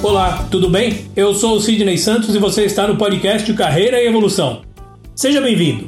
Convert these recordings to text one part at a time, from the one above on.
Olá, tudo bem? Eu sou o Sidney Santos e você está no podcast Carreira e Evolução. Seja bem-vindo.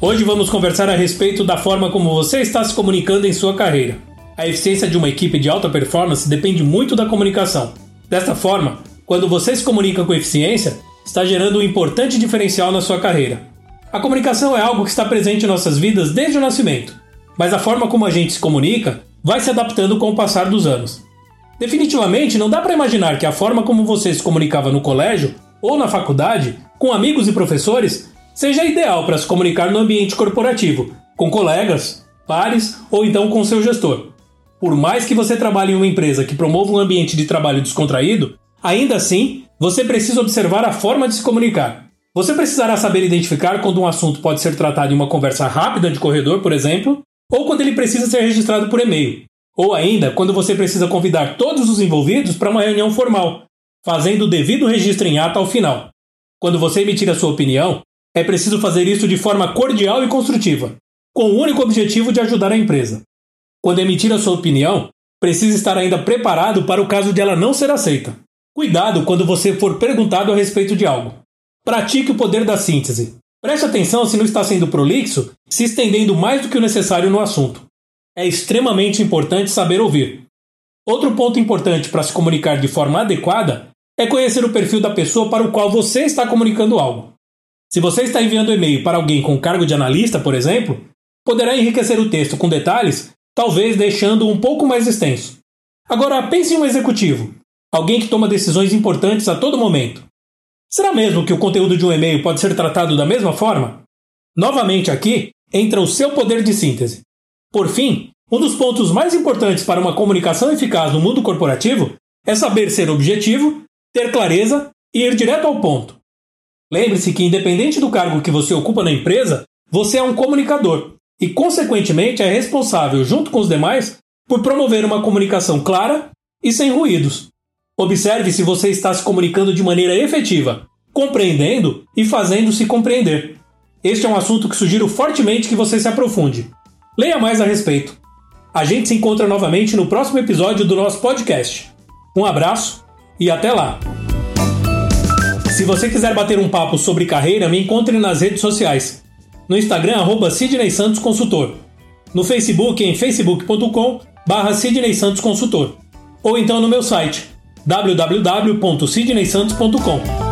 Hoje vamos conversar a respeito da forma como você está se comunicando em sua carreira. A eficiência de uma equipe de alta performance depende muito da comunicação. Desta forma, quando você se comunica com eficiência, está gerando um importante diferencial na sua carreira. A comunicação é algo que está presente em nossas vidas desde o nascimento, mas a forma como a gente se comunica vai se adaptando com o passar dos anos. Definitivamente não dá para imaginar que a forma como você se comunicava no colégio ou na faculdade, com amigos e professores, seja ideal para se comunicar no ambiente corporativo, com colegas, pares ou então com seu gestor. Por mais que você trabalhe em uma empresa que promova um ambiente de trabalho descontraído, ainda assim você precisa observar a forma de se comunicar. Você precisará saber identificar quando um assunto pode ser tratado em uma conversa rápida de corredor, por exemplo, ou quando ele precisa ser registrado por e-mail. Ou ainda, quando você precisa convidar todos os envolvidos para uma reunião formal, fazendo o devido registro em ata ao final. Quando você emitir a sua opinião, é preciso fazer isso de forma cordial e construtiva, com o único objetivo de ajudar a empresa. Quando emitir a sua opinião, precisa estar ainda preparado para o caso de ela não ser aceita. Cuidado quando você for perguntado a respeito de algo. Pratique o poder da síntese. Preste atenção se não está sendo prolixo, se estendendo mais do que o necessário no assunto é extremamente importante saber ouvir. Outro ponto importante para se comunicar de forma adequada é conhecer o perfil da pessoa para o qual você está comunicando algo. Se você está enviando e-mail para alguém com cargo de analista, por exemplo, poderá enriquecer o texto com detalhes, talvez deixando-o um pouco mais extenso. Agora, pense em um executivo, alguém que toma decisões importantes a todo momento. Será mesmo que o conteúdo de um e-mail pode ser tratado da mesma forma? Novamente aqui entra o seu poder de síntese. Por fim, um dos pontos mais importantes para uma comunicação eficaz no mundo corporativo é saber ser objetivo, ter clareza e ir direto ao ponto. Lembre-se que, independente do cargo que você ocupa na empresa, você é um comunicador e, consequentemente, é responsável, junto com os demais, por promover uma comunicação clara e sem ruídos. Observe se você está se comunicando de maneira efetiva, compreendendo e fazendo-se compreender. Este é um assunto que sugiro fortemente que você se aprofunde. Leia mais a respeito. A gente se encontra novamente no próximo episódio do nosso podcast. Um abraço e até lá! Se você quiser bater um papo sobre carreira, me encontre nas redes sociais. No Instagram, arroba Sidney Santos Consultor. No Facebook, em facebook.com barra Sidney Santos Consultor. Ou então no meu site, www.sidneysantos.com.